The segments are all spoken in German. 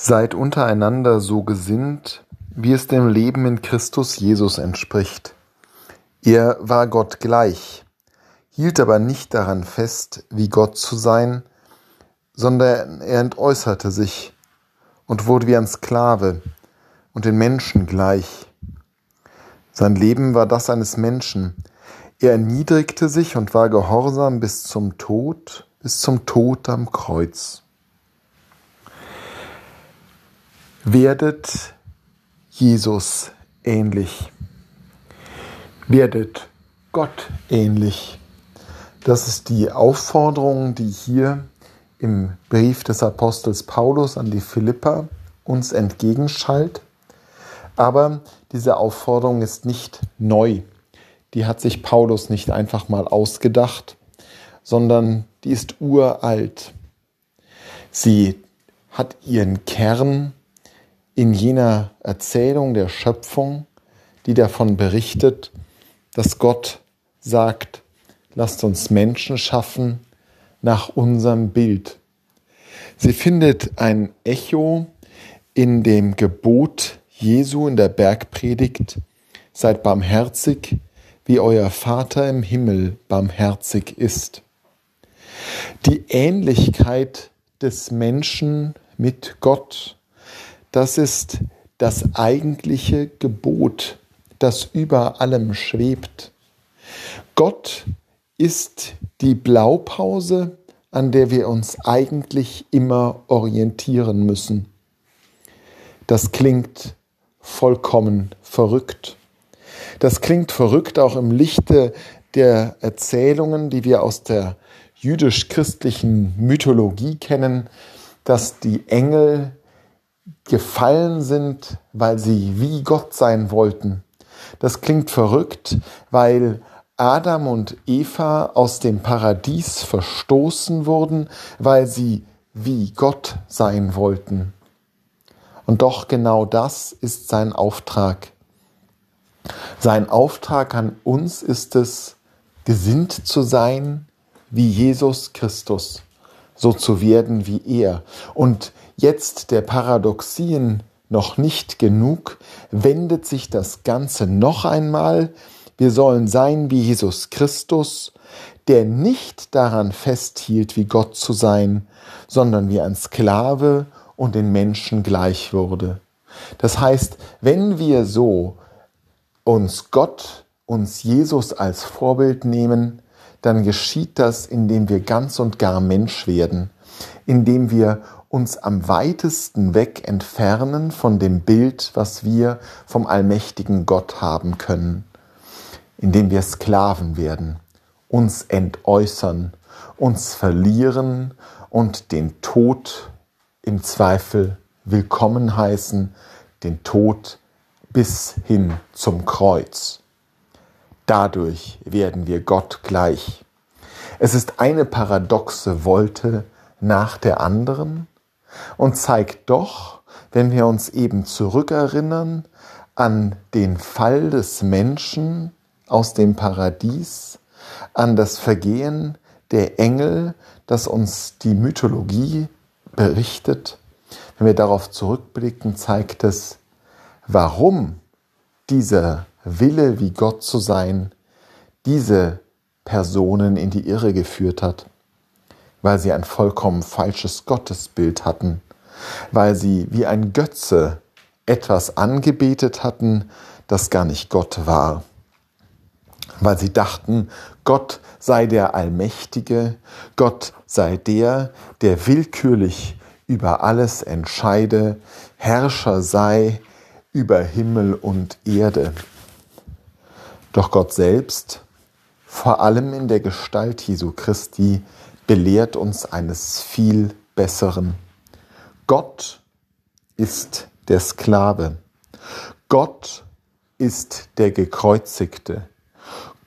Seid untereinander so gesinnt, wie es dem Leben in Christus Jesus entspricht. Er war Gott gleich, hielt aber nicht daran fest, wie Gott zu sein, sondern er entäußerte sich und wurde wie ein Sklave und den Menschen gleich. Sein Leben war das eines Menschen. Er erniedrigte sich und war gehorsam bis zum Tod, bis zum Tod am Kreuz. Werdet Jesus ähnlich. Werdet Gott ähnlich. Das ist die Aufforderung, die hier im Brief des Apostels Paulus an die Philippa uns entgegenschallt. Aber diese Aufforderung ist nicht neu. Die hat sich Paulus nicht einfach mal ausgedacht, sondern die ist uralt. Sie hat ihren Kern in jener Erzählung der Schöpfung, die davon berichtet, dass Gott sagt, lasst uns Menschen schaffen nach unserem Bild. Sie findet ein Echo in dem Gebot Jesu in der Bergpredigt, seid barmherzig, wie euer Vater im Himmel barmherzig ist. Die Ähnlichkeit des Menschen mit Gott das ist das eigentliche Gebot, das über allem schwebt. Gott ist die Blaupause, an der wir uns eigentlich immer orientieren müssen. Das klingt vollkommen verrückt. Das klingt verrückt auch im Lichte der Erzählungen, die wir aus der jüdisch-christlichen Mythologie kennen, dass die Engel gefallen sind, weil sie wie Gott sein wollten. Das klingt verrückt, weil Adam und Eva aus dem Paradies verstoßen wurden, weil sie wie Gott sein wollten. Und doch genau das ist sein Auftrag. Sein Auftrag an uns ist es, gesinnt zu sein wie Jesus Christus, so zu werden wie er. Und jetzt der Paradoxien noch nicht genug, wendet sich das Ganze noch einmal. Wir sollen sein wie Jesus Christus, der nicht daran festhielt, wie Gott zu sein, sondern wie ein Sklave und den Menschen gleich wurde. Das heißt, wenn wir so uns Gott, uns Jesus als Vorbild nehmen, dann geschieht das, indem wir ganz und gar Mensch werden, indem wir uns am weitesten weg entfernen von dem Bild, was wir vom allmächtigen Gott haben können, indem wir Sklaven werden, uns entäußern, uns verlieren und den Tod im Zweifel willkommen heißen, den Tod bis hin zum Kreuz. Dadurch werden wir Gott gleich. Es ist eine paradoxe Wolte nach der anderen, und zeigt doch, wenn wir uns eben zurückerinnern an den Fall des Menschen aus dem Paradies, an das Vergehen der Engel, das uns die Mythologie berichtet, wenn wir darauf zurückblicken, zeigt es, warum dieser Wille, wie Gott zu sein, diese Personen in die Irre geführt hat weil sie ein vollkommen falsches Gottesbild hatten, weil sie wie ein Götze etwas angebetet hatten, das gar nicht Gott war, weil sie dachten, Gott sei der Allmächtige, Gott sei der, der willkürlich über alles entscheide, Herrscher sei über Himmel und Erde. Doch Gott selbst, vor allem in der Gestalt Jesu Christi, belehrt uns eines viel Besseren. Gott ist der Sklave. Gott ist der Gekreuzigte.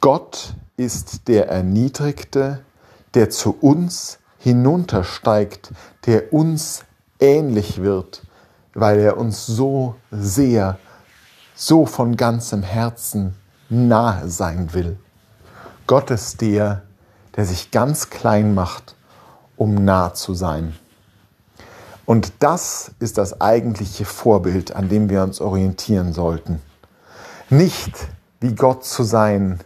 Gott ist der Erniedrigte, der zu uns hinuntersteigt, der uns ähnlich wird, weil er uns so sehr, so von ganzem Herzen nahe sein will. Gott ist der, der sich ganz klein macht, um nah zu sein. Und das ist das eigentliche Vorbild, an dem wir uns orientieren sollten. Nicht wie Gott zu sein,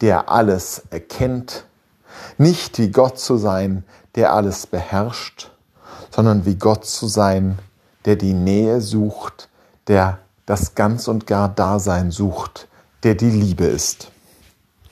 der alles erkennt, nicht wie Gott zu sein, der alles beherrscht, sondern wie Gott zu sein, der die Nähe sucht, der das ganz und gar Dasein sucht, der die Liebe ist.